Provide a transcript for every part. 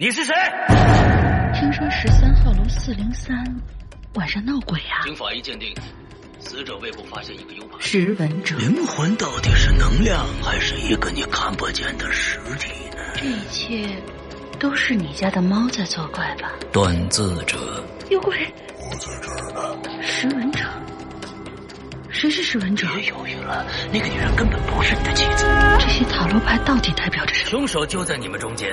你是谁？听说十三号楼四零三晚上闹鬼啊！经法医鉴定，死者胃部发现一个 U 盘。识文者，灵魂到底是能量，还是一个你看不见的实体呢？这一切都是你家的猫在作怪吧？断字者，有鬼！我在这儿呢。识文者，谁是识文者？别犹豫了，那个女人根本不是你的妻子。这些塔罗牌到底代表着什么？凶手就在你们中间。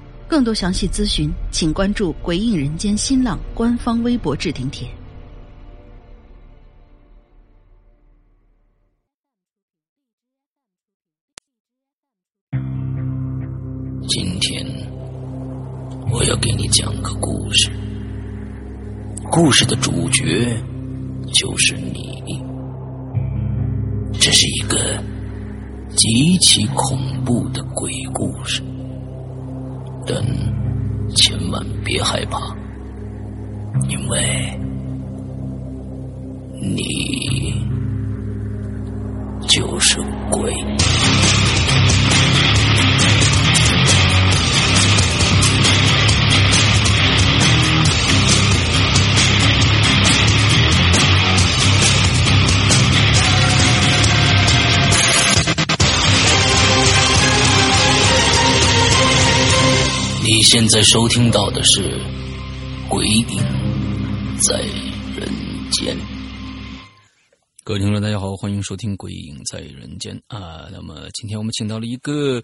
更多详细咨询，请关注“鬼影人间”新浪官方微博置顶帖。今天我要给你讲个故事，故事的主角就是你。这是一个极其恐怖的鬼故事。但千万别害怕，因为你就是鬼。现在收听到的是《鬼影在人间》。各位听众，大家好，欢迎收听《鬼影在人间》啊。那么今天我们请到了一个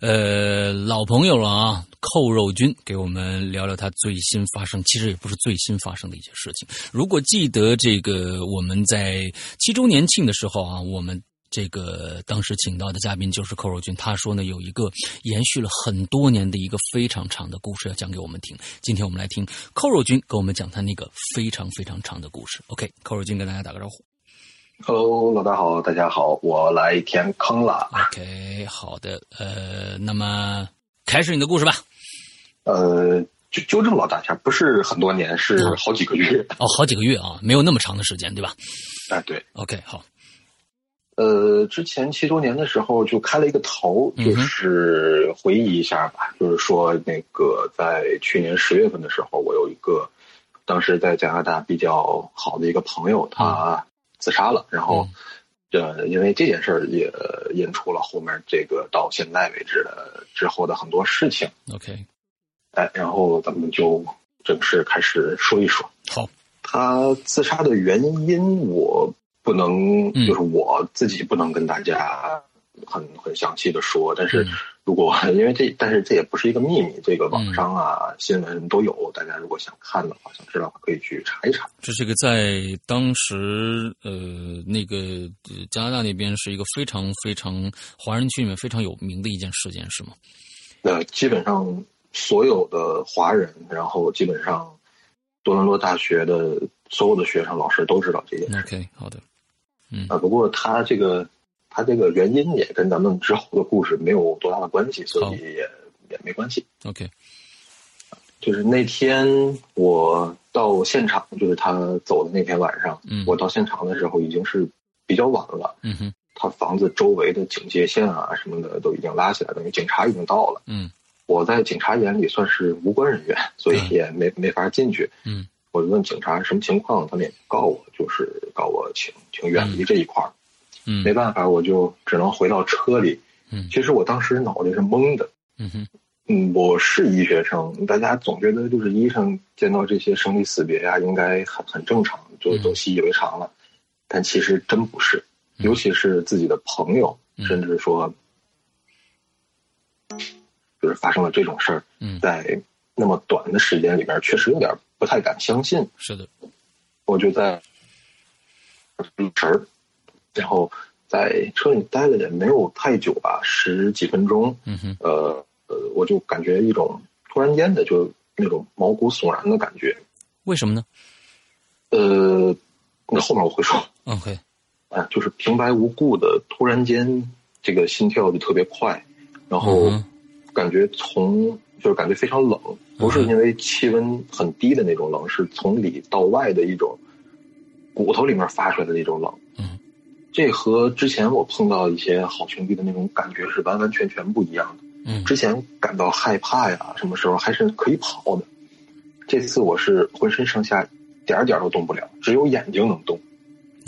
呃老朋友了啊，扣肉君，给我们聊聊他最新发生，其实也不是最新发生的一些事情。如果记得这个我们在七周年庆的时候啊，我们。这个当时请到的嘉宾就是寇若君，他说呢有一个延续了很多年的一个非常长的故事要讲给我们听。今天我们来听寇若君给我们讲他那个非常非常长的故事。OK，寇若君跟大家打个招呼。Hello，老大好，大家好，我来填坑了。OK，好的，呃，那么开始你的故事吧。呃，就纠正老大一下，不是很多年，是好几个月。哦，好几个月啊，没有那么长的时间，对吧？哎，对。OK，好。呃，之前七周年的时候就开了一个头，就是回忆一下吧。就是说，那个在去年十月份的时候，我有一个当时在加拿大比较好的一个朋友，他自杀了。然后，呃，因为这件事儿也引出了后面这个到现在为止的之后的很多事情。OK，哎，然后咱们就正式开始说一说。好，他自杀的原因我。不能，就是我自己不能跟大家很很详细的说，但是如果 因为这，但是这也不是一个秘密，这个网上啊、新闻都有，大家如果想看的话，想知道可以去查一查。这是个在当时呃那个加拿大那边是一个非常非常华人区里面非常有名的一件事件，是吗？呃，基本上所有的华人，然后基本上多伦多大学的所有的学生、老师都知道这件事。OK，好的。嗯啊，不过他这个他这个原因也跟咱们之后的故事没有多大的关系，所以也也没关系。OK，就是那天我到现场，就是他走的那天晚上，嗯我到现场的时候已经是比较晚了。嗯哼，他房子周围的警戒线啊什么的都已经拉起来，等于警察已经到了。嗯我在警察眼里算是无关人员，所以也没没法进去。嗯我就问警察什么情况，他们也不告我，就是告我请请远离这一块儿。嗯没办法，我就只能回到车里。嗯其实我当时脑袋是懵的。嗯哼，嗯，我是医学生，大家总觉得就是医生见到这些生离死别呀、应该很很正常，就嗯都习以为常了。但其实真不是，嗯尤其是自己的朋友，嗯甚至说，就是发生了这种事儿，嗯在那么短的时间里边，确实有点不太敢相信。是的，我就在神儿，然后在车里待了也没有太久吧，十几分钟。嗯哼，呃呃，我就感觉一种突然间的就那种毛骨悚然的感觉。为什么呢呃，那后面我会说？OK，啊，就是平白无故的突然间这个心跳就特别快，然后嗯感觉从就是感觉非常冷，不是因为气温很低的那种冷，是从里到外的一种骨头里面发出来的那种冷。嗯，这和之前我碰到一些好兄弟的那种感觉是完完全全不一样的。嗯之前感到害怕呀，什么时候还是可以跑的，这次我是浑身上下点儿点儿都动不了，只有眼睛能动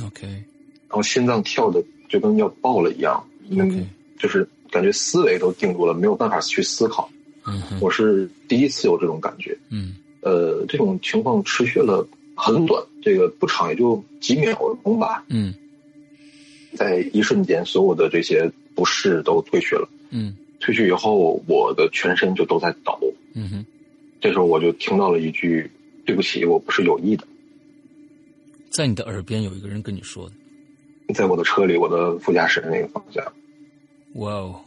，，OK，然后心脏跳的就跟要爆了一样，OK 嗯，就是感觉思维都定住了，没有办法去思考。嗯，我是第一次有这种感觉，嗯。呃，这种情况持续了很短，这个不长也就几秒钟吧，嗯。在一瞬间，所有的这些不适都退去了。嗯。退去以后，我的全身就都在抖。嗯哼，这时候我就听到了一句：“对不起，我不是有意的。在你的耳边有一个人跟你说的，”在我的车里，我的副驾驶的那个方向，哇哦，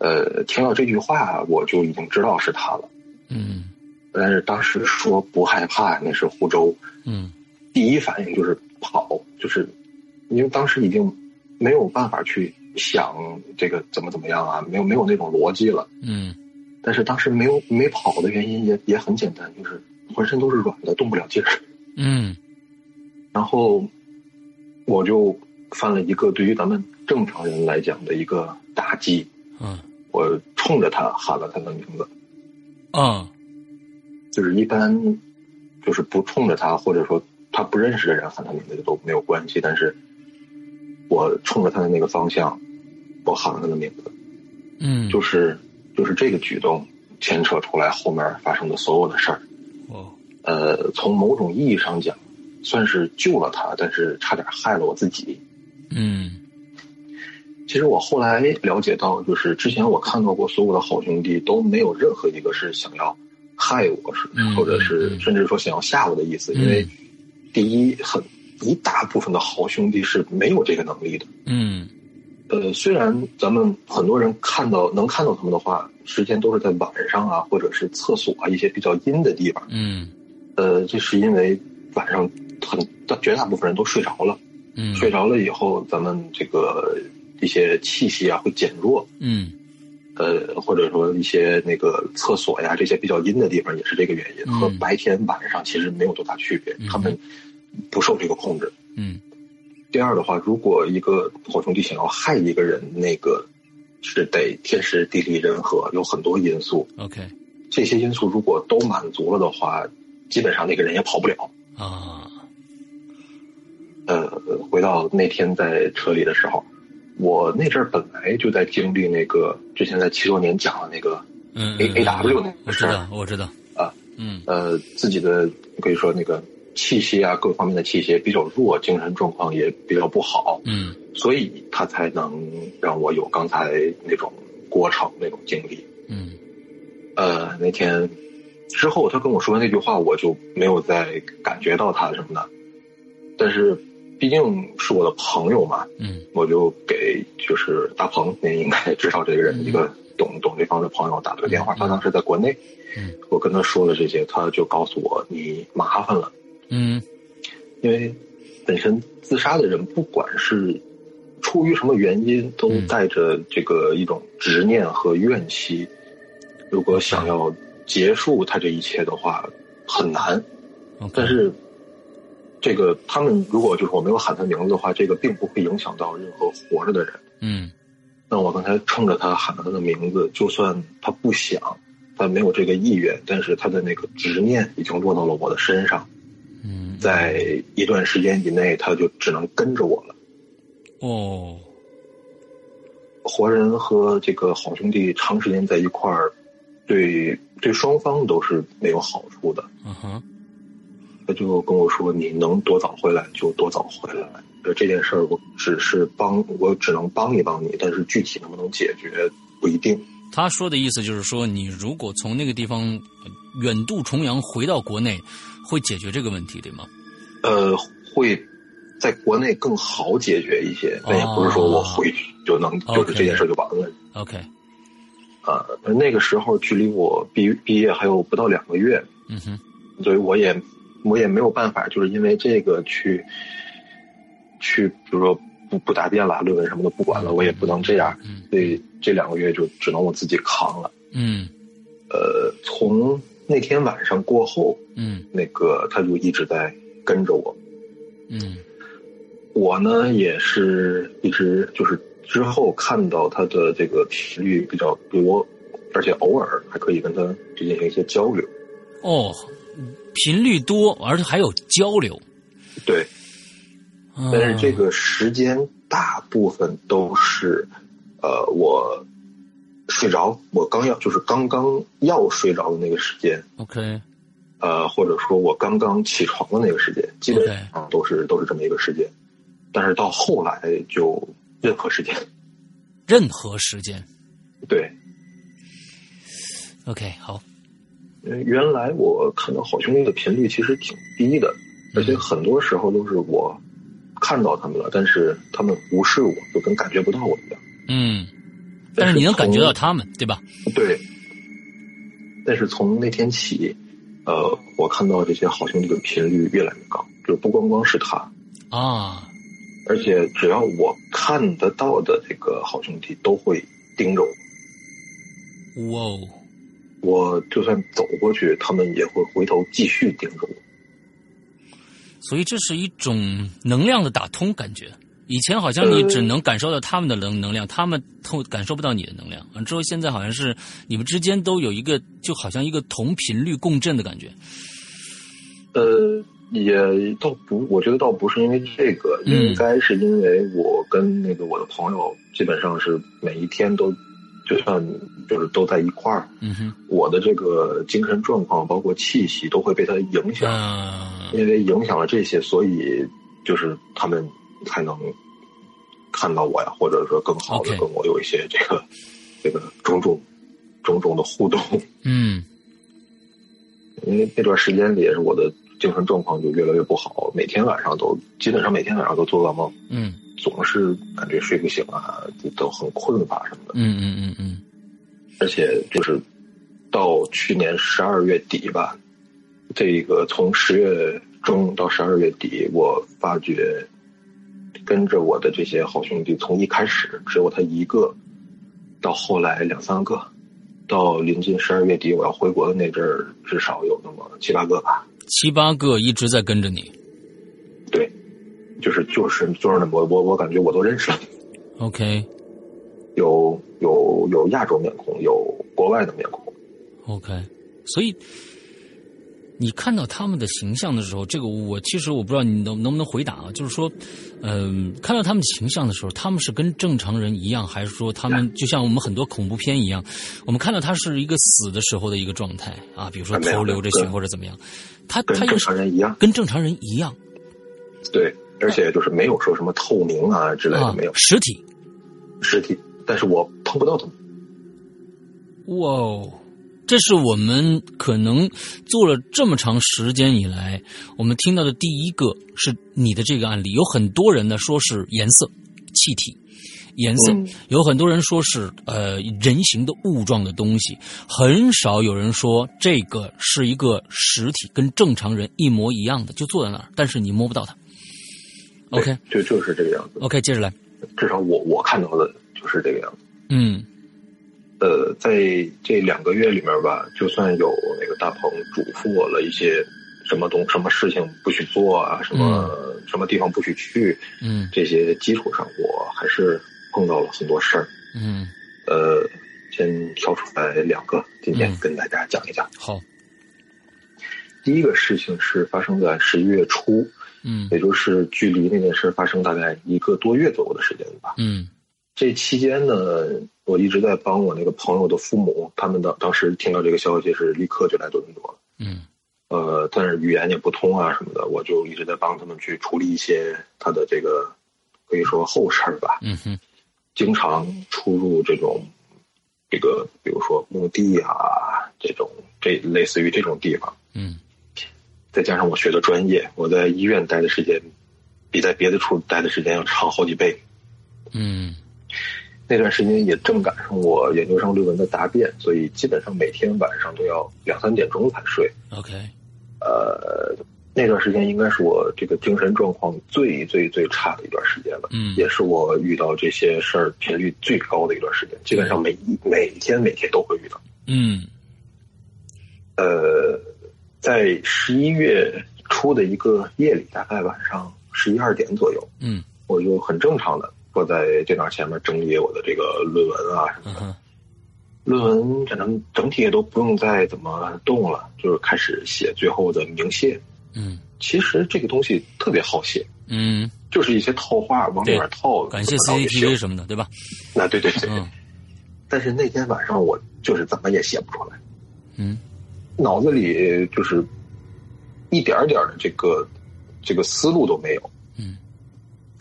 呃，听到这句话，我就已经知道是他了。嗯但是当时说不害怕，那是湖州，嗯第一反应就是跑，就是因为当时已经没有办法去想这个怎么怎么样啊，没有没有那种逻辑了。嗯但是当时没有没跑的原因也也很简单，就是浑身都是软的，动不了劲儿。嗯 然后我就犯了一个对于咱们正常人来讲的一个打击，嗯我冲着他喊了他的名字，啊就是一般就是不冲着他，或者说他不认识的人喊他名字都没有关系，但是我冲着他的那个方向，我喊了他的名字，嗯，就是就是这个举动牵扯出来后面发生的所有的事儿。哦呃，从某种意义上讲，算是救了他，但是差点害了我自己。嗯其实我后来了解到，就是之前我看到过所有的好兄弟都没有任何一个是想要害我，是嗯或者是嗯甚至说想要吓我的意思。嗯因为第一，很一大部分的好兄弟是没有这个能力的。嗯呃，虽然咱们很多人看到能看到他们的话，时间都是在晚上啊，或者是厕所啊一些比较阴的地方。嗯呃，这是因为晚上很大绝大部分人都睡着了。嗯睡着了以后，咱们这个一些气息啊会减弱，嗯。呃，或者说一些那个厕所呀这些比较阴的地方也是这个原因，嗯。和白天晚上其实没有多大区别，嗯。他们不受这个控制。嗯。第二的话，如果一个火兄弟想要害一个人，那个是得天时地利人和，有很多因素，，OK。这些因素如果都满足了的话，基本上那个人也跑不了。啊，呃，回到那天在车里的时候，我那阵儿本来就在经历那个之前在七周年讲的那个嗯 A A W 那个事儿知道，我知道啊，嗯。呃，自己的可以说那个气息啊，各方面的气息比较弱，精神状况也比较不好，嗯。所以他才能让我有刚才那种过程那种经历。嗯。呃，那天之后他跟我说完那句话，我就没有再感觉到他什么的，但是毕竟是我的朋友嘛，嗯。我就给就是大鹏，您应该 知道这个人，嗯一个懂懂这方的朋友打了个电话，嗯。他当时在国内，嗯。我跟他说了这些，他就告诉我你麻烦了，嗯。因为本身自杀的人不管是出于什么原因，都嗯。带着这个一种执念和怨气，如果想要结束他这一切的话，很难。但是这个他们如果就是我没有喊他名字的话，这个并不会影响到任何活着的人。嗯，那我刚才冲着他喊了他的名字，就算他不想，他没有这个意愿，但是他的那个执念已经落到了我的身上。嗯，在一段时间以内，他就只能跟着我了。哦，活人和这个好兄弟长时间在一块儿，对对双方都是没有好处的。嗯哼，他就跟我说：“你能多早回来就多早回来。呃，这件事儿我只是帮，我只能帮一帮你，但是具体能不能解决不一定。”他说的意思就是说，你如果从那个地方远渡重洋回到国内，会解决这个问题，对吗？呃，会在国内更好解决一些，但也不是说我回去就能，就是这件事就完了。OK，啊，那个时候距离我毕毕业还有不到两个月，嗯哼，所以我也我也没有办法，就是因为这个去去，比如说不不答辩了，论文什么的不管了，我也不能这样，嗯所以这两个月就只能我自己扛了。嗯呃，从那天晚上过后，嗯那个他就一直在跟着我，嗯我呢也是一直就是之后看到他的这个频率比较多，而且偶尔还可以跟他进行一些交流。哦，频率多，而且还有交流。对，嗯但是这个时间大部分都是，呃，我睡着，我刚要就是刚刚要睡着的那个时间，OK，呃，或者说我刚刚起床的那个时间，基本上都是都是这么一个时间。但是到后来就任何时间，任何时间。对，OK，好，原来我看到好兄弟的频率其实挺低的，而且很多时候都是我看到他们了，但是他们无视我，就跟感觉不到我一样。嗯，但是你能感觉到他们，对吧？对，但是从那天起，呃，我看到这些好兄弟的频率越来越高，就不光光是他，啊，而且只要我看得到的这个好兄弟都会盯着我，哇哦，我就算走过去，他们也会回头继续盯着我。所以这是一种能量的打通感觉。以前好像你只能感受到他们的能能量，他们透感受不到你的能量。完，之后现在好像是你们之间都有一个，就好像一个同频率共振的感觉。呃，也倒不，我觉得倒不是因为这个，嗯应该是因为我跟那个我的朋友基本上是每一天都，就算就是都在一块儿，嗯哼，我的这个精神状况包括气息都会被他影响，嗯因为影响了这些，所以就是他们才能看到我呀，或者说更好的跟我有一些这个这个种种种种的互动。嗯因为那段时间里，也是我的精神状况就越来越不好，每天晚上都基本上每天晚上都做噩梦，嗯总是感觉睡不醒啊，都很困乏什么的。嗯嗯嗯嗯而且就是到去年十二月底吧，这个从十月中到十二月底，我发觉跟着我的这些好兄弟，从一开始只有他一个，到后来两三个，到临近十二月底我要回国的那阵儿，至少有那么七八个吧。七八个一直在跟着你。对，就是就是就是那我我我感觉我都认识了，OK。有有有亚洲面孔，有国外的面孔。OK，所以你看到他们的形象的时候，这个我其实我不知道你能能不能回答啊，就是说，嗯、看到他们的形象的时候，他们是跟正常人一样，还是说他们就像我们很多恐怖片一样，我们看到他是一个死的时候的一个状态啊，比如说头流着血或者怎么样，他他跟正常人一样，跟正常人一样。对，而且就是没有说什么透明啊之类的，啊没有，实体，实体，但是我碰不到他们。哇哦，这是我们可能做了这么长时间以来，我们听到的第一个是你的这个案例。有很多人呢说是颜色、气体、颜色，嗯有很多人说是呃人形的物状的东西，很少有人说这个是一个实体，跟正常人一模一样的，就坐在那儿，但是你摸不到它。对 OK 就就是这个样子。OK，接着来，至少我我看到的就是这个样子。嗯呃，在这两个月里面吧，就算有那个大鹏嘱咐我了一些什么东什么事情不许做啊，什么、什么地方不许去，嗯这些基础上，我还是碰到了很多事儿。嗯，呃，先挑出来两个，今天嗯跟大家讲一讲。好，第一个事情是发生在十一月初，嗯也就是距离那件事发生大概一个多月左右的时间吧。嗯这期间呢，我一直在帮我那个朋友的父母，他们当当时听到这个消息是立刻就来多伦多了。嗯呃，但是语言也不通啊什么的，我就一直在帮他们去处理一些他的这个可以说后事儿吧。嗯哼经常出入这种这个，比如说墓地啊这种这类似于这种地方，嗯再加上我学的专业，我在医院待的时间比在别的处待的时间要长好几倍。嗯那段时间也正赶上我研究生论文的答辩，所以基本上每天晚上都要两三点钟才睡。，OK，呃，那段时间应该是我这个精神状况最最最差的一段时间了，嗯也是我遇到这些事儿频率最高的一段时间，基本上每一每天每天都会遇到。嗯呃，在十一月初的一个夜里，大概晚上十一二点左右，嗯我就很正常的坐在电脑前面整理我的这个论文啊什么的。嗯论文可能整体也都不用再怎么动了，就是开始写最后的明谢。嗯其实这个东西特别好写，嗯，就是一些套话往里面套。感谢怎么着也 CCTV 行什么的，对吧？那对对对。嗯但是那天晚上我就是怎么也写不出来，嗯脑子里就是一点儿点儿的这个这个思路都没有。嗯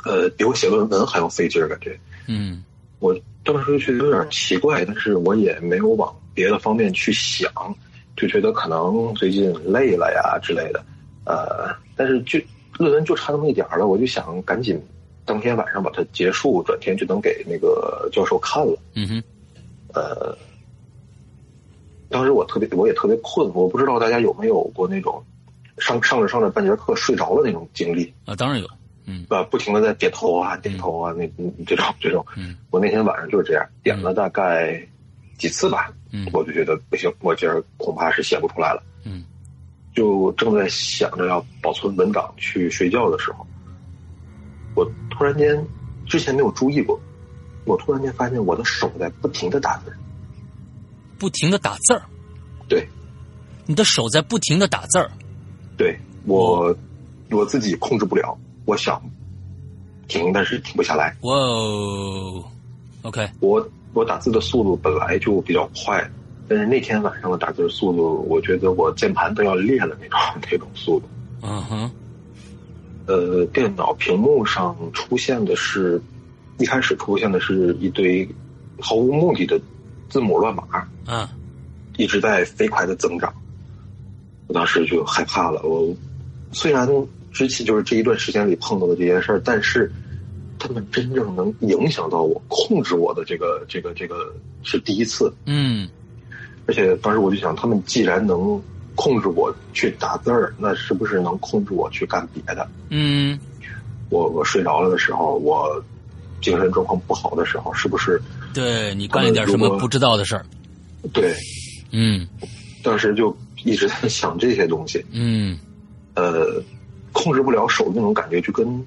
呃，比我写论文还要费劲儿，感觉。嗯我当时觉得有点奇怪，但是我也没有往别的方面去想，就觉得可能最近累了呀之类的。呃，但是就论文就差那么一点儿了，我就想赶紧当天晚上把它结束，转天就能给那个教授看了。嗯哼呃，当时我特别，我也特别困，我不知道大家有没有过那种上上着上着半节课睡着了那种经历，啊，当然有，嗯。啊，不停的在点头啊点头啊，那嗯这种这种，嗯。我那天晚上就是这样，点了大概几次吧，嗯。我就觉得不行，我今儿恐怕是写不出来了，嗯。就正在想着要保存文档去睡觉的时候，我突然间之前没有注意过，我突然间发现我的手在不停的打字，不停的打字儿，对。你的手在不停的打字儿，对，我我自己控制不了，我想停，但是停不下来。哇哦，OK，我我打字的速度本来就比较快，但是那天晚上的打字速度，我觉得我键盘都要裂了那种 那种速度。嗯哼。呃，电脑屏幕上出现的是，一开始出现的是一堆毫无目的的字母乱码，嗯一直在飞快的增长。我当时就害怕了。我虽然之前就是这一段时间里碰到的这件事儿，但是他们真正能影响到我、控制我的这个、这个、这个是第一次。嗯而且当时我就想，他们既然能控制我去打字儿，那是不是能控制我去干别的？嗯我我睡着了的时候，我精神状况不好的时候，是不是对你干了点什么不知道的事儿，对？嗯当时就一直在想这些东西。嗯呃，控制不了手那种感觉，就跟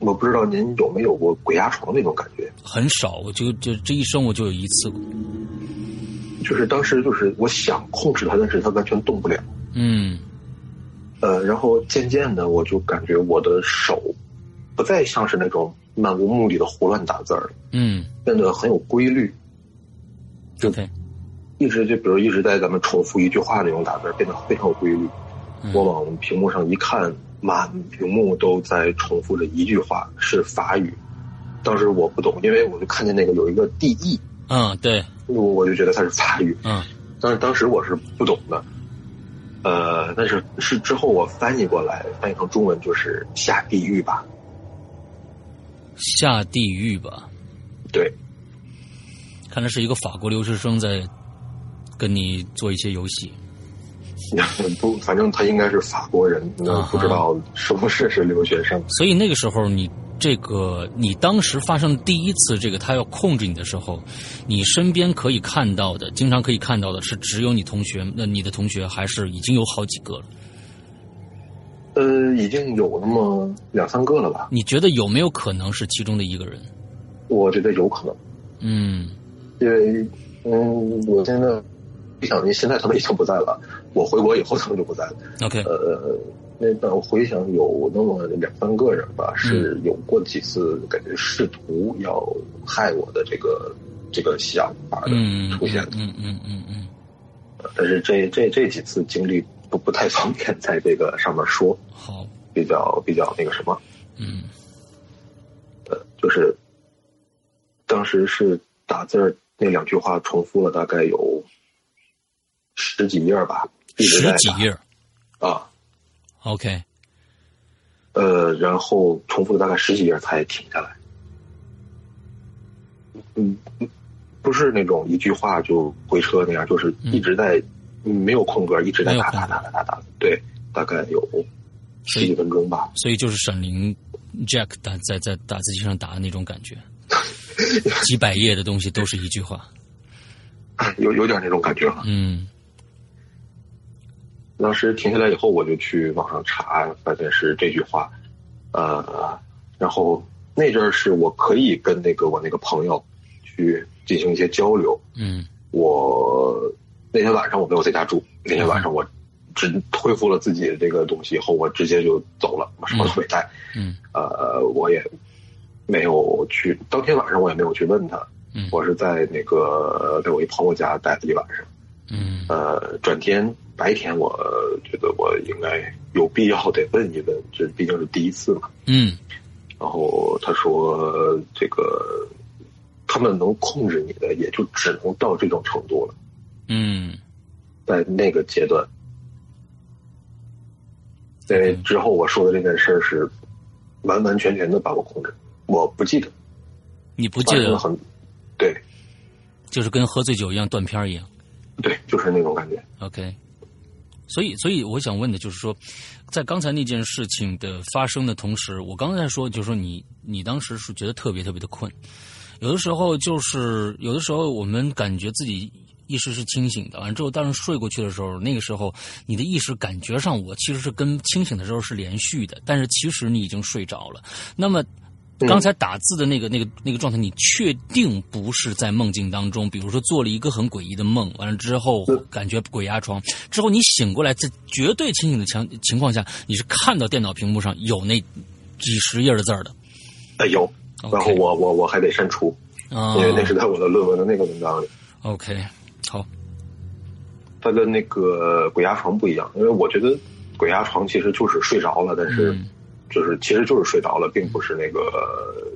我不知道您有没有过鬼压床那种感觉，很少，我就就这一生我就有一次过，就是当时就是我想控制它，但是它完全动不了。嗯呃，然后渐渐的我就感觉我的手不再像是那种漫无目的的胡乱打字儿，嗯变得很有规律，，OK，一直就比如一直在咱们重复一句话那种打字，变得非常有规律。嗯我往屏幕上一看，满屏幕都在重复着一句话，是法语。当时我不懂，因为我就看见那个有一个 DE，嗯对，我我就觉得它是法语。嗯但是当时我是不懂的，呃，但是是之后我翻译过来，翻译成中文就是下地狱吧。下地狱吧，对，看来是一个法国留学生在跟你做一些游戏，不，反正他应该是法国人，那不知道是不是是留学生。所以那个时候你这个你当时发生第一次这个他要控制你的时候，你身边可以看到的，经常可以看到的是只有你同学，那你的同学还是已经有好几个了。呃，已经有那么两三个了吧？你觉得有没有可能是其中的一个人？我觉得有可能。嗯，因为嗯，我现在想，现在他们已经不在了。我回国以后，他们就不在了。OK，呃，那但我回想有那么两三个人吧，是有过几次感觉试图要害我的这个这个想法的出现。嗯嗯嗯嗯。但是这这这几次经历不不太方便在这个上面说。好。比较比较那个什么。嗯。呃，就是当时是打字儿那两句话重复了大概有十几页吧。十几页，啊，OK，呃，然后重复了大概十几页才停下来。嗯，不是那种一句话就回车那样，就是一直在没有空格，一直在打打打打打打，对，大概有十几分钟吧。所以就是闪灵 Jack 打在在打字机上打的那种感觉，几百页的东西都是一句话，有有点那种感觉哈，嗯。当时停下来以后，我就去网上查，发现是这句话，呃，然后那阵儿是我可以跟那个我那个朋友去进行一些交流。嗯，我那天晚上我没有在家住，那天晚上我只恢复了自己的这个东西以后，我直接就走了，我什么都没带。嗯，呃，我也没有去，当天晚上我也没有去问他。嗯，我是在那个在我一朋友家待了一晚上。嗯，呃，转天。白天我觉得我应该有必要得问一问，这毕竟是第一次嘛。嗯。然后他说：“这个他们能控制你的，也就只能到这种程度了。”嗯。在那个阶段，因为之后我说的这件事是完完全全的把我控制，我不记得。你不记得？很对，就是跟喝醉酒一样断片一样。对，就是那种感觉。OK。所以，所以我想问的就是说，在刚才那件事情的发生的同时，我刚才说就是说，你你当时是觉得特别特别的困，有的时候就是有的时候我们感觉自己意识是清醒的，完之后，但是睡过去的时候，那个时候你的意识感觉上我其实是跟清醒的时候是连续的，但是其实你已经睡着了。那么。刚才打字的那个、那个、那个状态，你确定不是在梦境当中？比如说做了一个很诡异的梦，完了之后感觉鬼压床，之后你醒过来，在绝对清醒的情情况下，你是看到电脑屏幕上有那几十页的字儿的。哎，有。然后我我我还得删除，因为那是在我的论文的那个文章里。OK，好。它跟那个鬼压床不一样，因为我觉得鬼压床其实就是睡着了，但是。就是其实就是睡着了，并不是那个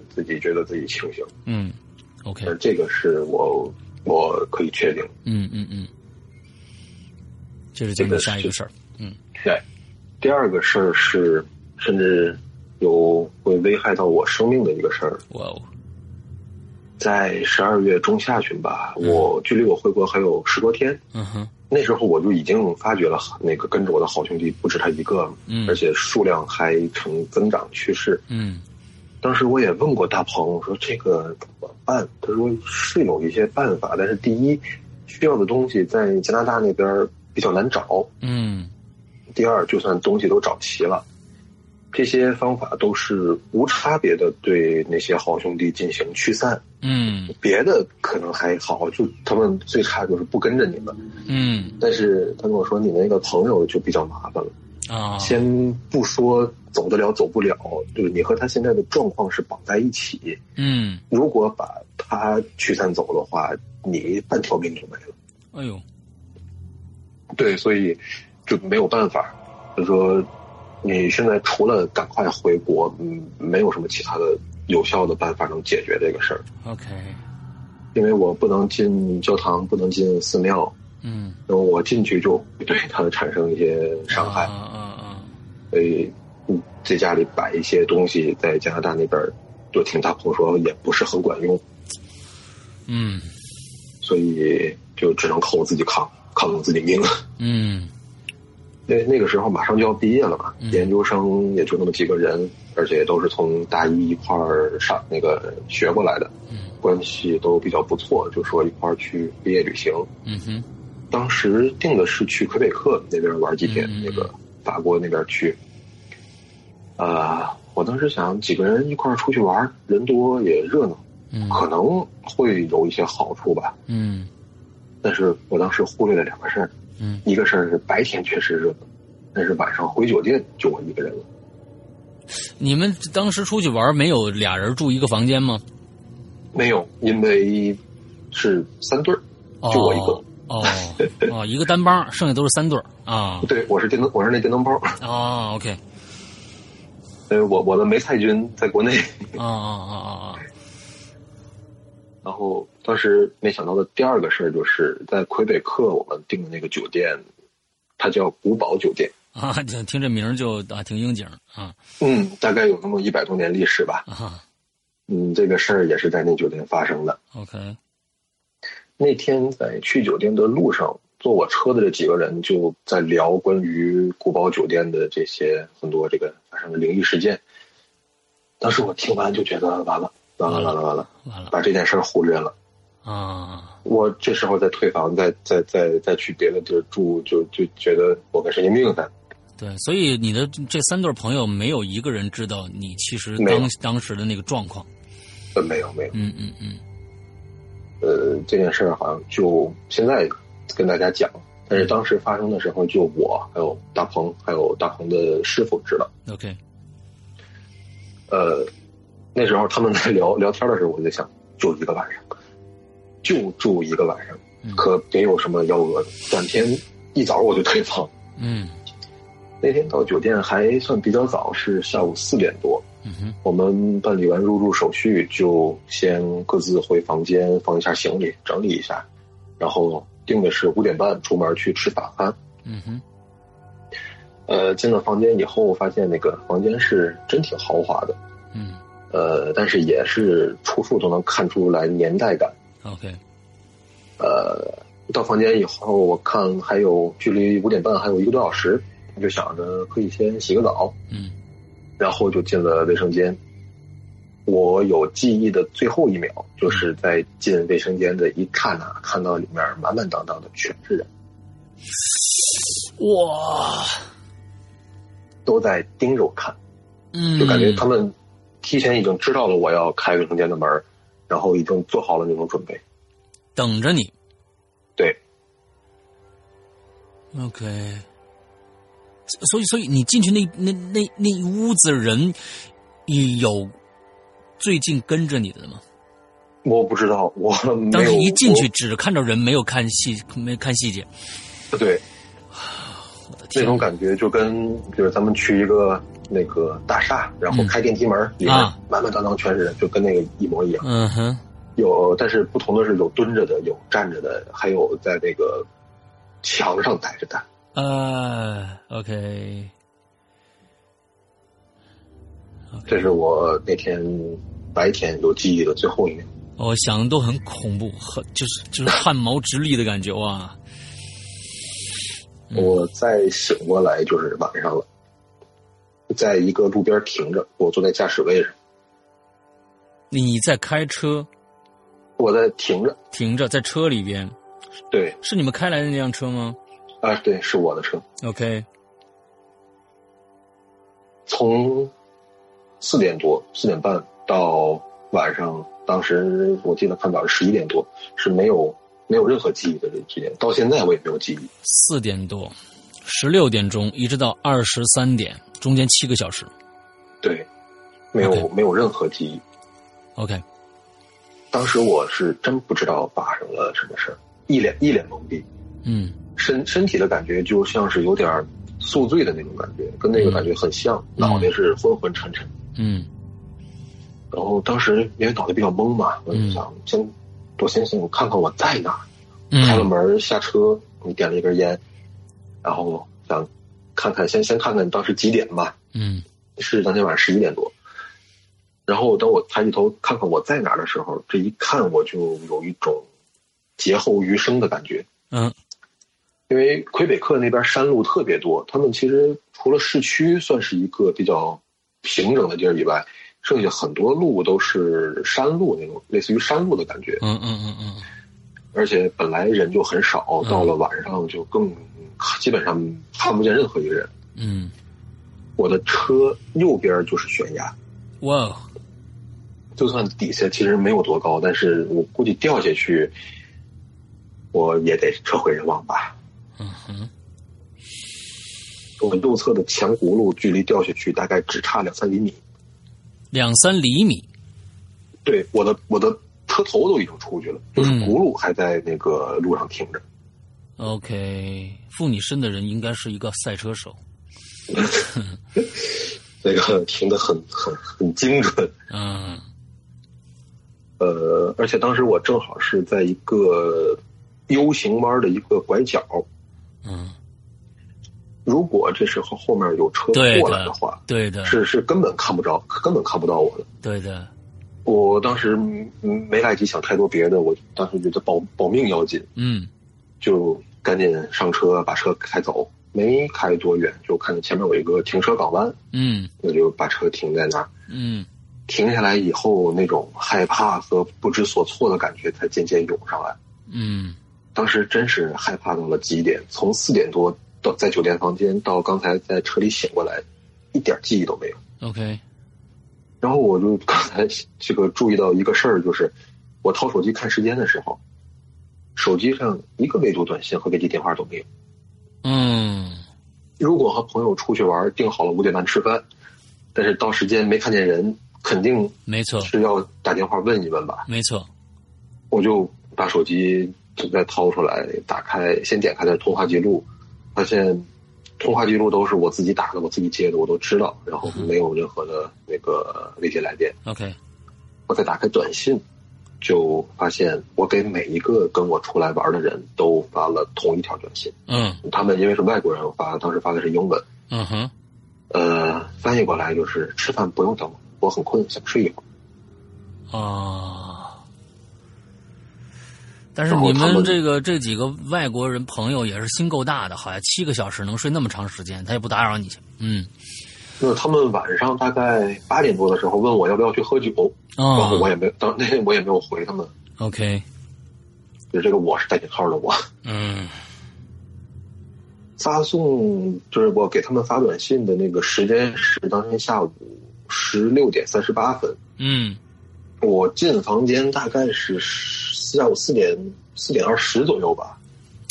自己觉得自己清醒。嗯，OK，这个是我我可以确定。嗯嗯嗯，这是这个下一个事儿。嗯，对，第二个事儿是甚至有会危害到我生命的一个事儿。哇哦，在十二月中下旬吧，我距离我回国还有十多天。嗯哼。那时候我就已经发觉了，那个跟着我的好兄弟不止他一个，嗯，而且数量还呈增长趋势，嗯。当时我也问过大鹏，我说这个怎么办？他说是有一些办法，但是第一，需要的东西在加拿大那边比较难找，嗯。第二，就算东西都找齐了。这些方法都是无差别的对那些好兄弟进行驱散，嗯，别的可能还好，就他们最差就是不跟着你们，嗯，但是他跟我说你那个朋友就比较麻烦了。啊，先不说走得了走不了，就是你和他现在的状况是绑在一起，嗯，如果把他驱散走的话，你半条命就没了，哎呦，对，所以就没有办法，他说。你现在除了赶快回国，嗯，没有什么其他的有效的办法能解决这个事儿。OK，因为我不能进教堂，不能进寺庙，嗯，那么我进去就对他产生一些伤害。嗯嗯嗯。所以，嗯，在家里摆一些东西，在加拿大那边，就听大鹏说也不是很管用。嗯。所以就只能靠我自己扛，扛我自己命。嗯。因为那个时候马上就要毕业了嘛，研究生也就那么几个人，而且都是从大一一块儿上那个学过来的，关系都比较不错，就说一块儿去毕业旅行。嗯哼，当时定的是去魁北克那边玩几天，那个法国那边去。呃，我当时想几个人一块儿出去玩，人多也热闹，嗯可能会有一些好处吧。嗯但是我当时忽略了两个事儿，嗯，一个事儿是白天确实热闹，但是晚上回酒店就我一个人了。你们当时出去玩没有俩人住一个房间吗？没有，因为是三对儿，哦就我一个。哦哦，一个单帮，剩下都是三对儿啊。对，我是电灯，我是那电灯泡。哦，OK，呃，我我的梅菜军在国内，啊啊啊啊啊！然后当时没想到的第二个事儿就是在魁北克我们订的那个酒店，它叫古堡酒店，啊，听听这名儿就啊挺应景啊嗯，大概有那么一百多年历史吧。啊嗯，这个事儿也是在那酒店发生的。，OK，那天在去酒店的路上，坐我车的这几个人就在聊关于古堡酒店的这些很多这个发生的灵异事件。当时我听完就觉得完了，完了，完了，完了，完了把这件事儿忽略了。啊，我这时候再退房，再再再再去别的地儿住，就就觉得我跟神经病似的。对，所以你的这三对朋友没有一个人知道你其实当当时的那个状况。呃，没有没有，嗯嗯嗯呃，这件事儿好像就现在跟大家讲，但是当时发生的时候，就我还有大鹏，还有大鹏的师傅知道。，OK，呃，那时候他们在聊聊天的时候，我就想，就一个晚上，就住一个晚上，嗯可别有什么幺蛾子。转天一早我就退房。嗯那天到酒店还算比较早，是下午四点多。嗯哼我们办理完入住手续，就先各自回房间放一下行李，整理一下，然后定的是五点半出门去吃早餐。嗯哼呃，进了房间以后，发现那个房间是真挺豪华的，嗯呃，但是也是处处都能看出来年代感。，OK，呃，到房间以后，我看还有距离五点半还有一个多小时，我就想着可以先洗个澡，嗯然后就进了卫生间。我有记忆的最后一秒，就是在进卫生间的一刹那，看到里面满满当当的全是人，哇，都在盯着我看，嗯，就感觉他们提前已经知道了我要开卫生间的门，然后已经做好了那种准备。等着你对，，OK。所以，所以你进去那那那那一屋子人，有最近跟着你的吗？我不知道，我。当时一进去只看着人，没有看细，没看细节。我，对，我的天那种感觉就跟就是咱们去一个那个大厦，然后开电梯门，里面啊满满当当全是人，就跟那个一模一样。嗯哼，有，但是不同的是有蹲着的，有站着的，还有在那个墙上待着的。呃，OK，这是我那天白天有记忆的最后一面。我想的都很恐怖，很就是就是汗毛直立的感觉哇。嗯。我再醒过来就是晚上了，在一个路边停着，我坐在驾驶位上，你在开车，我在停着。停着在车里边，对，是你们开来的那辆车吗啊，对，是我的车。？OK，从四点多、四点半到晚上，当时我记得看到是十一点多，是没有没有任何记忆的这时间，到现在我也没有记忆。四点多，十六点钟一直到二十三点，中间七个小时。对，没有没有任何记忆。OK，当时我是真不知道发生了什么事儿，一脸一脸懵逼，嗯身身体的感觉就像是有点宿醉的那种感觉，跟那个感觉很像，嗯脑袋是昏昏沉沉。嗯。然后当时因为脑袋比较懵嘛，我就嗯。想先我先先我看看我在哪儿。开了嗯门下车，我点了一根烟，然后想看看先先看看当时几点吧，嗯。是当天晚上十一点多。然后等我抬起头看看我在哪儿的时候，这一看我就有一种劫后余生的感觉，嗯因为魁北克那边山路特别多，他们其实除了市区算是一个比较平整的地儿以外，剩下很多路都是山路那种类似于山路的感觉。嗯嗯嗯嗯而且本来人就很少，嗯到了晚上就更基本上看不见任何一个人。嗯我的车右边就是悬崖。哇！就算底下其实没有多高，但是我估计掉下去，我也得车毁人亡吧。嗯哼。我右侧的前轱辘距离掉下去大概只差两三厘米。两三厘米。对，我的我的车头都已经出去了，就是轱辘还在那个路上停着。OK，附你身的人应该是一个赛车手。那个停的很很很精准。嗯。呃，而且当时我正好是在一个 U 型弯的一个拐角。嗯。如果这时候后面有车过来的话，对的，是是根本看不着，根本看不到我的。对的。我当时没来及想太多别的，我当时觉得保保命要紧。嗯。就赶紧上车，把车开走。没开多远，就看见前面有一个停车港湾。嗯。我就把车停在那儿。嗯。停下来以后，那种害怕和不知所措的感觉才渐渐涌上来。嗯，当时真是害怕到了极点。从四点多到在酒店房间，到刚才在车里醒过来，一点记忆都没有。OK。然后我就刚才这个注意到一个事儿，就是我掏手机看时间的时候，手机上一个未读短信和未接电话都没有。嗯，如果和朋友出去玩，定好了五点半吃饭，但是到时间没看见人。肯定没错，是要打电话问一问吧？没错，我就把手机再掏出来，打开，先点开的通话记录，发现通话记录都是我自己打的，我自己接的，我都知道，然后没有任何的那个未接来电。OK，我再打开短信，就发现我给每一个跟我出来玩的人都发了同一条短信。嗯，他们因为是外国人，我发当时发的是英文。嗯哼，呃，翻译过来就是吃饭不用等。我很困，想睡一会儿。啊！但是你们这个这几个外国人朋友也是心够大的，好像七个小时能睡那么长时间，他也不打扰你去。嗯。那他们晚上大概八点多的时候问我要不要去喝酒，然后我也没当那天我也没有回他们。OK。就这个我是带引号的我。嗯。发送就是我给他们发短信的那个时间是当天下午。十六点三十八分，嗯，我进房间大概是下午四点四点二十左右吧。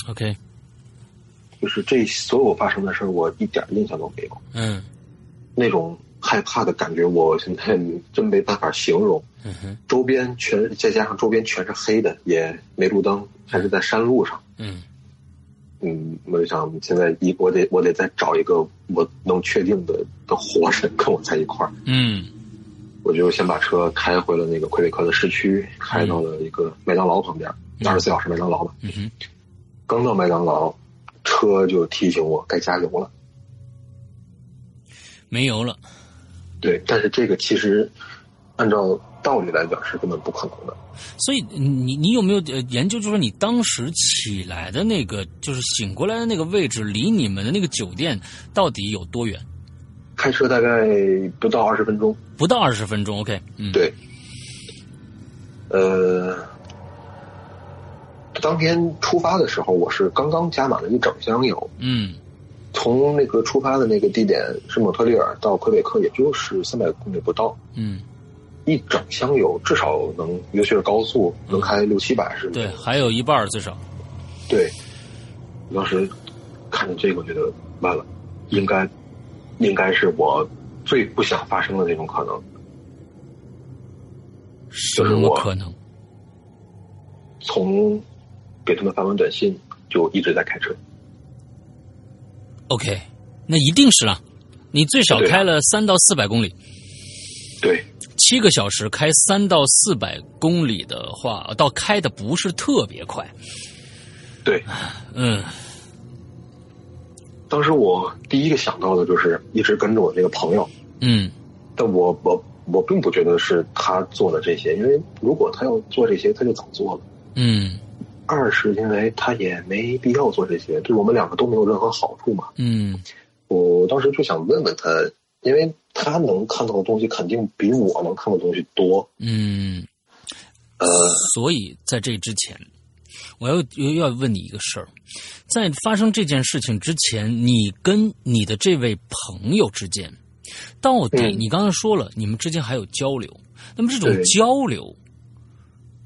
OK，就是这所有发生的事儿，我一点印象都没有。嗯，那种害怕的感觉，我现在 真没办法形容。嗯哼，周边全再加上周边全是黑的，也没路灯，还是在山路上。嗯。嗯，我就想现在一我得我得再找一个我能确定的的活人跟我在一块儿。嗯，我就先把车开回了那个魁北克的市区，开到了一个麦当劳旁边，二十四小时麦当劳吧。嗯哼，刚到麦当劳，车就提醒我该加油了，没油了。对，但是这个其实按照。道理来讲是根本不可能的，所以你你有没有研究？就是你当时起来的那个，就是醒过来的那个位置，离你们的那个酒店到底有多远？开车大概不到二十分钟，不到二十分钟。OK，嗯，对。呃，当天出发的时候，我是刚刚加满了一整箱油。嗯，从那个出发的那个地点是蒙特利尔到魁北克，也就是三百公里不到。嗯。一整箱油至少能，尤其是高速能开六七百是对，还有一半至少。对，当时看见这个，我觉得完了，应该应该是我最不想发生的那种可能。什么可能？从给他们发完短信就一直在开车。OK，那一定是了。你最少开了三到四百公里。对。七个小时开三到四百公里的话，倒开的不是特别快。对，嗯。当时我第一个想到的就是一直跟着我这个朋友。嗯。但我我我并不觉得是他做的这些，因为如果他要做这些，他就早做了。嗯。二是因为他也没必要做这些，对我们两个都没有任何好处嘛。嗯。我当时就想问问他，因为。他能看到的东西肯定比我能看到的东西多。嗯，呃，所以在这之前，我要又要问你一个事儿，在发生这件事情之前，你跟你的这位朋友之间，到底你刚才说了，你们之间还有交流，那么这种交流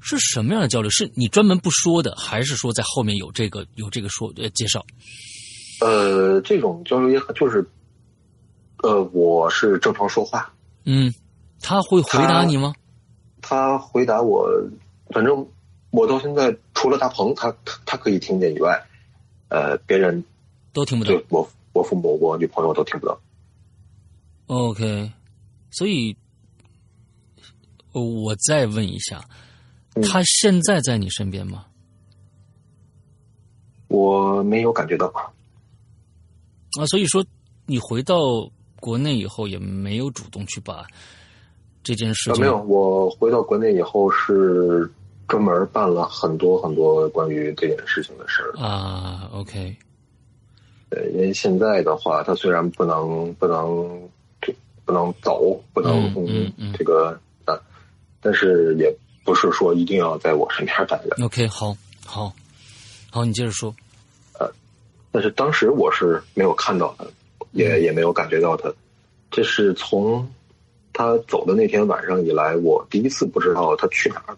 是什么样的交流？是你专门不说的，还是说在后面有这个有这个说呃介绍？呃，这种交流也很就是，呃，我是正常说话，嗯，他会回答你吗？他回答我，反正。我到现在除了大鹏，他他可以听见以外，呃，别人都听不到。我我父母、我女朋友都听不到。OK，所以，我再问一下，他现在在你身边吗？我没有感觉到。啊，所以说你回到国内以后也没有主动去把这件事情。没有，我回到国内以后是。专门办了很多很多关于这件事情的事儿啊。OK，对，因为现在的话，他虽然不能不能不能走，不能嗯这个啊，但是也不是说一定要在我身边待着。OK，好，好，好，你接着说。呃，但是当时我是没有看到他，也也没有感觉到他。这是从他走的那天晚上以来，我第一次不知道他去哪儿。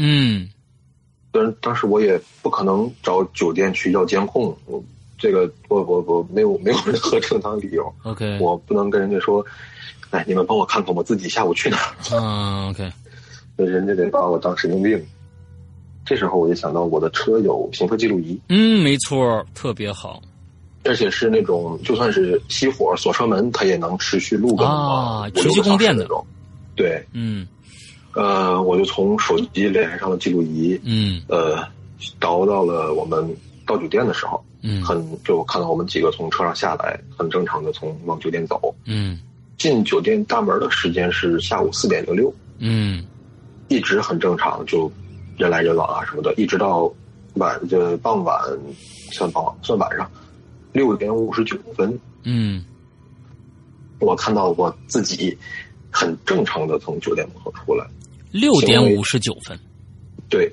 嗯，但当时我也不可能找酒店去要监控，我这个我我我没有没有任何正当理由。OK，我不能跟人家说，哎，你们帮我看看我自己下午去哪儿。嗯，OK，那人家得把我当神经病。这时候我就想到我的车有行车记录仪。嗯，没错，特别好，而且是那种就算是熄火锁车门，它也能持续录个啊，持续供电的那种。对，嗯。呃，我就从手机连上了记录仪，嗯，呃，倒到了我们到酒店的时候，嗯，很就看到我们几个从车上下来，很正常的从往酒店走，嗯，进酒店大门的时间是下午四点零六，嗯，一直很正常，就人来人往啊什么的，一直到晚就傍晚，算傍晚算晚上六点五十九分，嗯，我看到我自己很正常的从酒店门口出来。六点五十九分，对，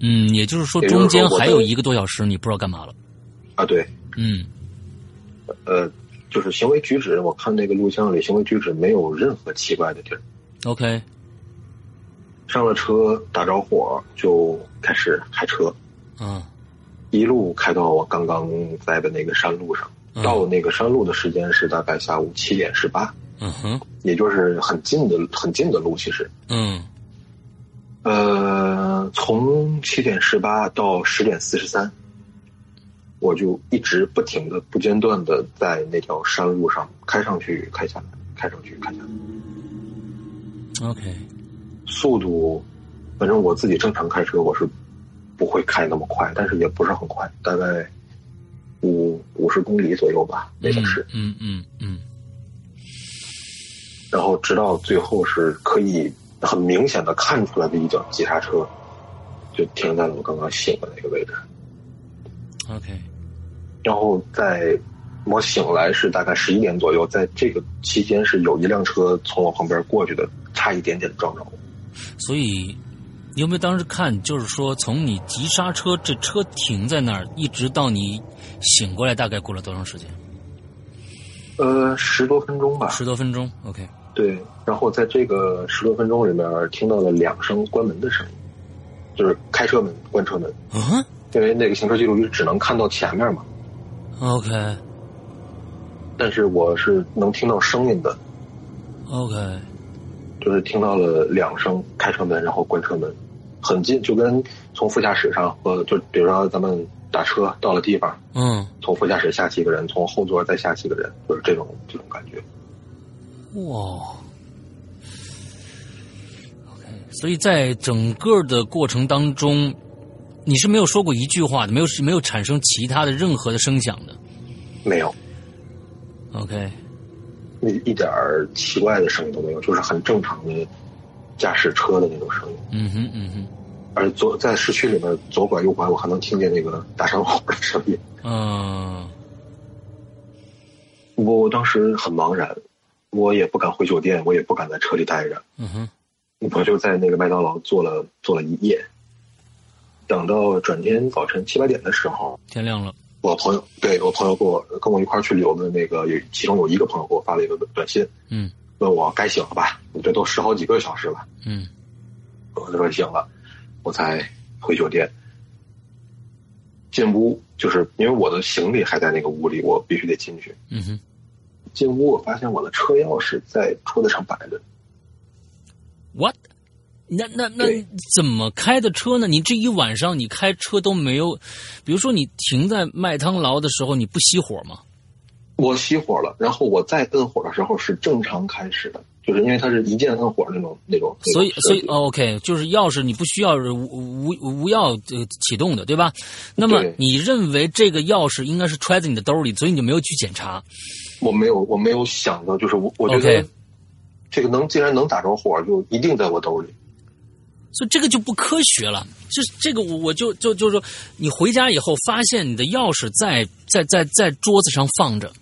嗯，也就是说中间还有一个多小时，你不知道干嘛了，啊，对，嗯，呃，就是行为举止，我看那个录像里行为举止没有任何奇怪的地儿。OK，上了车打着火就开始开车，嗯，一路开到我刚刚在的那个山路上，到那个山路的时间是大概下午七点十八。嗯哼，也就是很近的、很近的路，其实。嗯。呃，从七点十八到十点四十三，我就一直不停的、不间断的在那条山路上开上去、开下来、开上去、开下来。OK。速度，反正我自己正常开车，我是不会开那么快，但是也不是很快，大概五五十公里左右吧，那个是。嗯嗯嗯。然后直到最后是可以很明显的看出来的一脚急刹车，就停在了我刚刚醒的那个位置。OK，然后在我醒来是大概十一点左右，在这个期间是有一辆车从我旁边过去的，差一点点撞着我。所以你有没有当时看，就是说从你急刹车，这车停在那儿，一直到你醒过来，大概过了多长时间？呃，十多分钟吧。十多分钟，OK。对，然后在这个十多分钟里面，听到了两声关门的声音，就是开车门、关车门。嗯，因为那个行车记录仪只能看到前面嘛。OK。但是我是能听到声音的。OK。就是听到了两声开车门，然后关车门，很近，就跟从副驾驶上，或就比如说咱们打车到了地方，嗯，从副驾驶下去一个人，从后座再下去一个人，就是这种这种感觉。哇，OK，所以在整个的过程当中，你是没有说过一句话的，没有没有产生其他的任何的声响的，没有，OK，一一点奇怪的声音都没有，就是很正常的驾驶车的那种声音。嗯哼，嗯哼，而左在市区里面左拐右拐，我还能听见那个大山火的声音。嗯，我当时很茫然。我也不敢回酒店，我也不敢在车里待着。嗯哼，我就在那个麦当劳坐了坐了一夜。等到转天早晨七八点的时候，天亮了。我朋友对我朋友给我跟我一块儿去旅游的那个有，其中有一个朋友给我发了一个短信，嗯，问我该醒了吧？这都十好几个小时了，嗯，我就说醒了，我才回酒店。进屋就是因为我的行李还在那个屋里，我必须得进去。嗯哼，进屋我发现我的车钥匙在桌子上摆着。What？那那那怎么开的车呢？你这一晚上你开车都没有，比如说你停在麦当劳的时候，你不熄火吗？我熄火了，然后我再摁火的时候是正常开始的，就是因为它是一键摁火那种那种。所以所以 OK，就是钥匙你不需要无无无钥呃启动的，对吧？那么你认为这个钥匙应该是揣在你的兜里，所以你就没有去检查。我没有我没有想到，就是我我觉得这个能既然能打着火，就一定在我兜里。所以这个就不科学了。就是这个我我就就就是说，你回家以后发现你的钥匙在在在在桌子上放着，对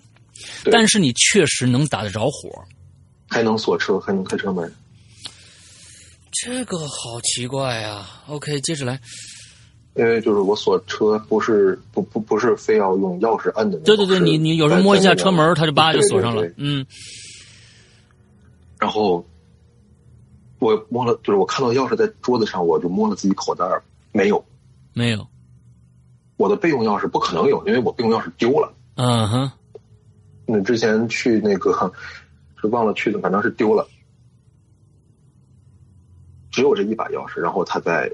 但是你确实能打得着火。还能锁车，还能开车门。这个好奇怪啊！OK，接着来。因为就是我锁车不是不不不是非要用钥匙摁的。对对对，你你有时候摸一下车门，它就叭就锁上了对。对嗯然后我摸了，就是我看到钥匙在桌子上，我就摸了自己口袋，没有。没有。我的备用钥匙不可能有，因为我备用钥匙丢了。嗯哼，那之前去那个是忘了去的，反正是丢了。只有这一把钥匙，然后他在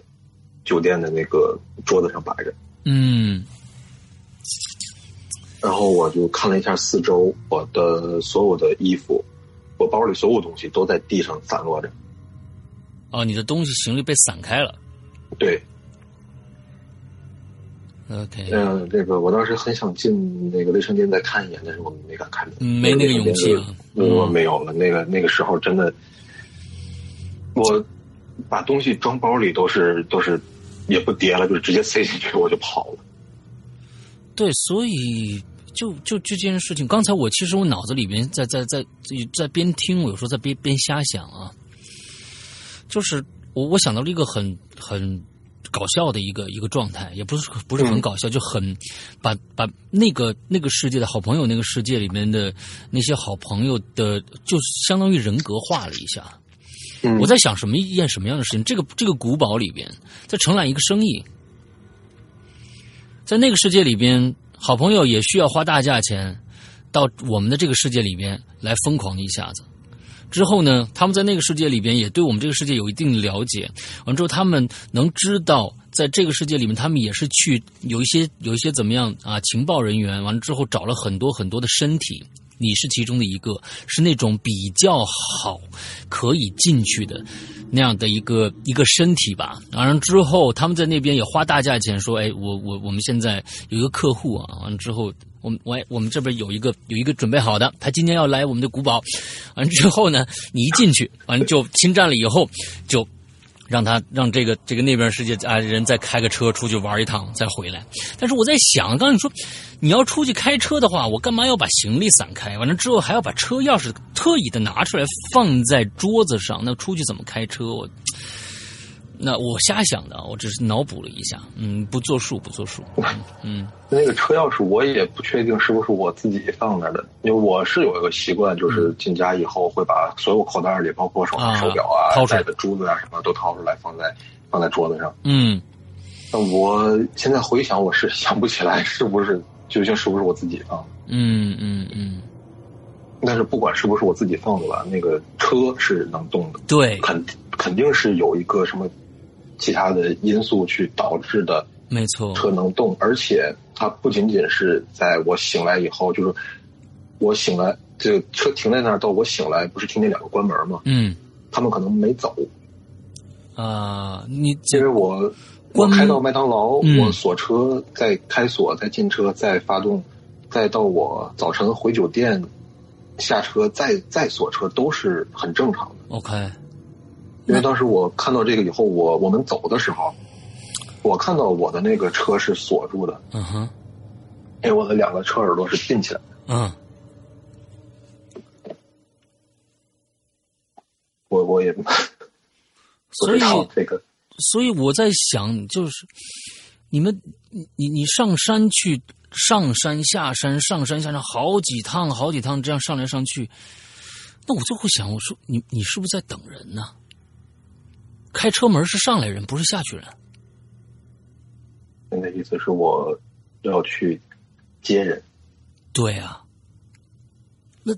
酒店的那个桌子上摆着。嗯然后我就看了一下四周，我的所有的衣服，我包里所有东西都在地上散落着。哦，你的东西行李被散开了。对，OK，嗯、这个我当时很想进那个卫生间再看一眼，但是我没敢开门，嗯没那个勇气我没有了。那个那个时候真的，我把东西装包里都是都是也不叠了，就直接塞进去我就跑了。对，所以就就这件事情，刚才我其实我脑子里边在在在在边听，我有时候在边边瞎想啊，就是我我想到了一个很很搞笑的一个一个状态，也不是不是很搞笑，就很把把那个那个世界的好朋友那个世界里面的那些好朋友的，就相当于人格化了一下。嗯我在想什么一件什么样的事情？这个这个古堡里边在承揽一个生意，在那个世界里边，好朋友也需要花大价钱到我们的这个世界里边来疯狂一下子。之后呢，他们在那个世界里边也对我们这个世界有一定的了解。完之后，他们能知道，在这个世界里面，他们也是去有一些有一些怎么样啊，情报人员。完了之后，找了很多很多的身体，你是其中的一个，是那种比较好可以进去的那样的一个一个身体吧。完了之后，他们在那边也花大价钱说，哎，我我我们现在有一个客户啊，完了之后。我们我我们这边有一个有一个准备好的，他今天要来我们的古堡，完了之后呢，你一进去，完了就侵占了以后，就让他让这个这个那边世界啊人再开个车出去玩一趟再回来。但是我在想，刚才你说你要出去开车的话，我干嘛要把行李散开？完了之后还要把车钥匙特意的拿出来放在桌子上，那出去怎么开车？我。那我瞎想的，我只是脑补了一下，嗯，不作数，不作数，嗯。那个车钥匙我也不确定是不是我自己放那儿的，因为我是有一个习惯，就是进家以后会把所有口袋里，包括手啊手表啊、掏出来。戴的珠子啊什么都掏出来放在放在桌子上。嗯。那我现在回想，我是想不起来是不是究竟是不是我自己放的。嗯嗯嗯，但是不管是不是我自己放的吧，那个车是能动的，对，肯肯定是有一个什么其他的因素去导致的没错，车能动，而且它不仅仅是在我醒来以后，就是我醒来，这个车停在那儿，到我醒来，不是听见两个关门吗？嗯。他们可能没走，啊，你因这为我我开到麦当劳，嗯。我锁车，再开锁，再进车，再发动，再到我早晨回酒店下车，再再锁车，都是很正常的。OK，因为当时我看到这个以后，我我们走的时候，我看到我的那个车是锁住的，嗯哼，因为我的两个车耳朵是并起来的。嗯我我也不 所以知道这个，所以我在想，就是你们，你你你上山去，上山下山，上山下山，好几趟，好几趟，这样上来上去，那我就会想，我说你你是不是在等人呢？开车门是上来人，不是下去人。你的意思是我要去接人？对啊。那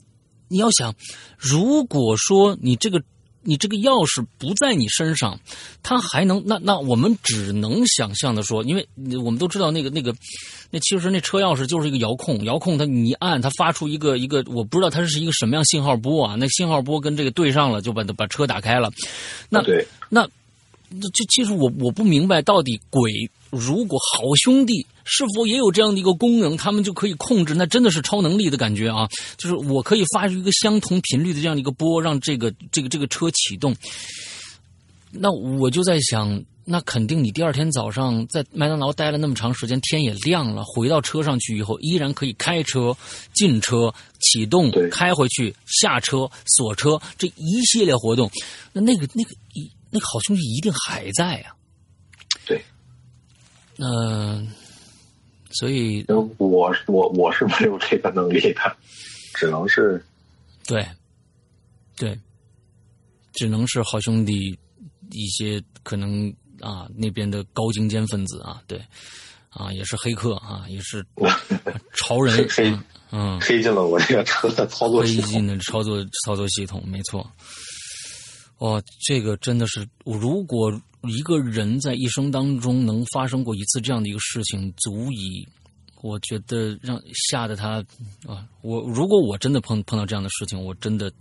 你要想，如果说你这个。你这个钥匙不在你身上，他还能那那我们只能想象的说，因为我们都知道那个那个那其实那车钥匙就是一个遥控，遥控它你一按它发出一个一个我不知道它是一个什么样信号波啊，那信号波跟这个对上了就把把车打开了，那那这其实我我不明白到底鬼如果好兄弟。是否也有这样的一个功能，他们就可以控制？那真的是超能力的感觉啊！就是我可以发出一个相同频率的这样的一个波，让这个这个这个车启动。那我就在想，那肯定你第二天早上在麦当劳待了那么长时间，天也亮了，回到车上去以后，依然可以开车、进车、启动、开回去、下车、锁车这一系列活动。那那个那个一那个好兄弟一定还在啊！对，嗯。所以，我我我是没有这个能力的，只能是，对，对，只能是好兄弟一些可能啊那边的高精尖分子啊，对，啊也是黑客啊，也是 潮人，黑嗯黑进了我这个车的操作系统，黑进了操作操作系统，没错。哦，这个真的是，如果一个人在一生当中能发生过一次这样的一个事情，足以，我觉得让吓得他啊，我如果我真的碰碰到这样的事情，我真的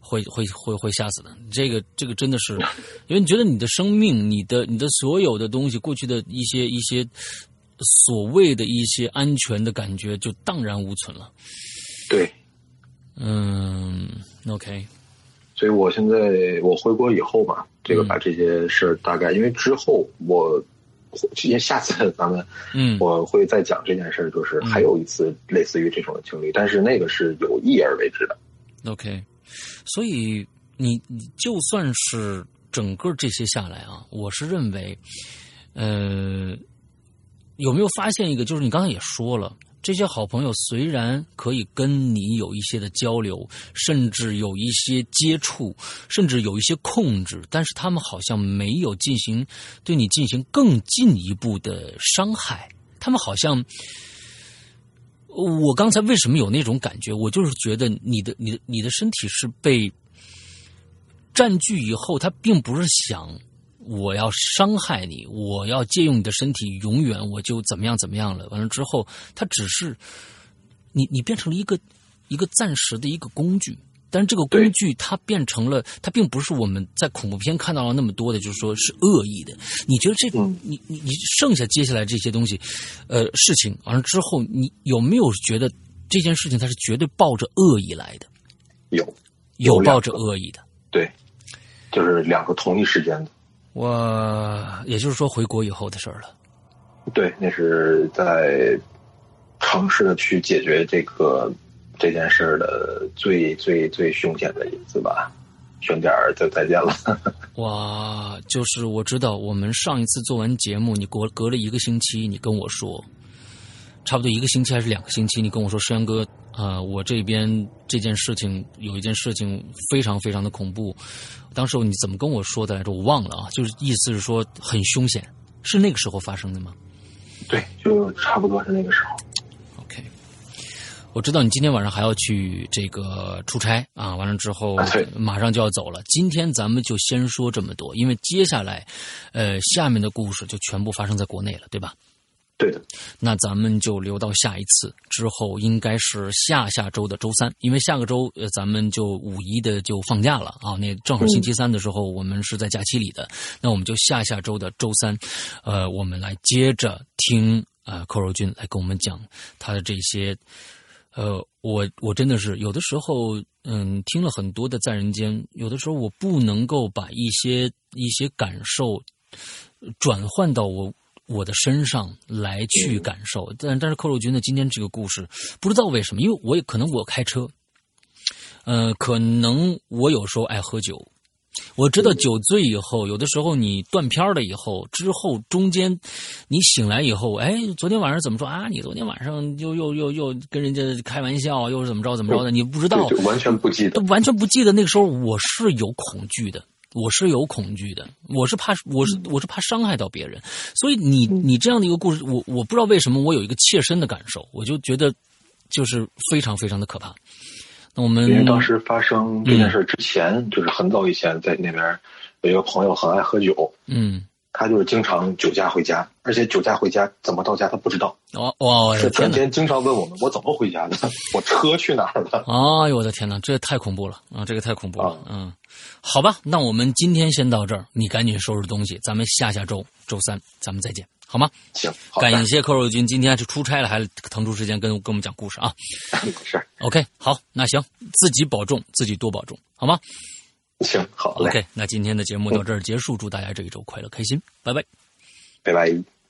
会会会会吓死的。这个这个真的是，因为你觉得你的生命、你的你的所有的东西，过去的一些一些所谓的一些安全的感觉就荡然无存了。对，嗯，OK。所以我现在我回国以后吧，这个把这些事儿大概，因为之后我，因为下次 咱们，嗯，我会再讲这件事儿，就是还有一次类似于这种的经历，但是那个是有意而为之的。OK，所以你你就算是整个这些下来啊，我是认为，呃，有没有发现一个，就是你刚才也说了。这些好朋友虽然可以跟你有一些的交流，甚至有一些接触，甚至有一些控制，但是他们好像没有进行对你进行更进一步的伤害。他们好像，我刚才为什么有那种感觉？我就是觉得你的、你的、你的身体是被占据以后，他并不是想。我要伤害你，我要借用你的身体，永远我就怎么样怎么样了。完了之后，他只是你，你变成了一个一个暂时的一个工具。但是这个工具它变成了，它并不是我们在恐怖片看到了那么多的，就是说是恶意的。你觉得这，你你你剩下接下来这些东西，呃，事情完了之后，你有没有觉得这件事情它是绝对抱着恶意来的？有，有抱着恶意的。对，就是两个同一时间的。我也就是说回国以后的事儿了。对，那是在尝试的去解决这个这件事儿的最最最凶险的一次吧。兄弟儿，就再见了。哇，就是我知道，我们上一次做完节目，你隔隔了一个星期，你跟我说，差不多一个星期还是两个星期，你跟我说，山阳哥。啊，我这边这件事情有一件事情非常非常的恐怖，当时你怎么跟我说的来着？我忘了啊，就是意思是说很凶险，是那个时候发生的吗？对，就差不多是那个时候。OK，我知道你今天晚上还要去这个出差啊，完了之后马上就要走了。今天咱们就先说这么多，因为接下来，呃，下面的故事就全部发生在国内了，对吧？对的，那咱们就留到下一次之后，应该是下下周的周三，因为下个周呃咱们就五一的就放假了啊，那正好星期三的时候我们是在假期里的，那我们就下下周的周三，呃，我们来接着听啊寇若君来跟我们讲他的这些，呃，我我真的是有的时候嗯听了很多的在人间，有的时候我不能够把一些一些感受转换到我。我的身上来去感受，但但是寇若君的？今天这个故事不知道为什么，因为我也可能我开车，呃，可能我有时候爱喝酒，我知道酒醉以后，有的时候你断片了以后，之后中间你醒来以后，哎，昨天晚上怎么说啊？你昨天晚上又又又又跟人家开玩笑，又是怎么着怎么着的？你不知道，完全不记得，完全不记得。那个时候我是有恐惧的。我是有恐惧的，我是怕，我是我是怕伤害到别人，所以你你这样的一个故事，我我不知道为什么我有一个切身的感受，我就觉得就是非常非常的可怕。那我们因为当时发生这件事之前，就是很早以前在那边有一个朋友很爱喝酒，嗯。他就是经常酒驾回家，而且酒驾回家怎么到家他不知道。哦，哇！是天天经常问我们我怎么回家的，我车去哪儿了？哎呦我的天哪，这太恐怖了啊！这个太恐怖了。嗯，好吧，那我们今天先到这儿，你赶紧收拾东西，咱们下下周周三咱们再见，好吗？行，感谢寇若军今天是出差了，还腾出时间跟跟我们讲故事啊。是，OK，好，那行，自己保重，自己多保重，好吗？行，好，OK，那今天的节目到这儿结束，祝大家这一周快乐开心，拜拜，拜拜。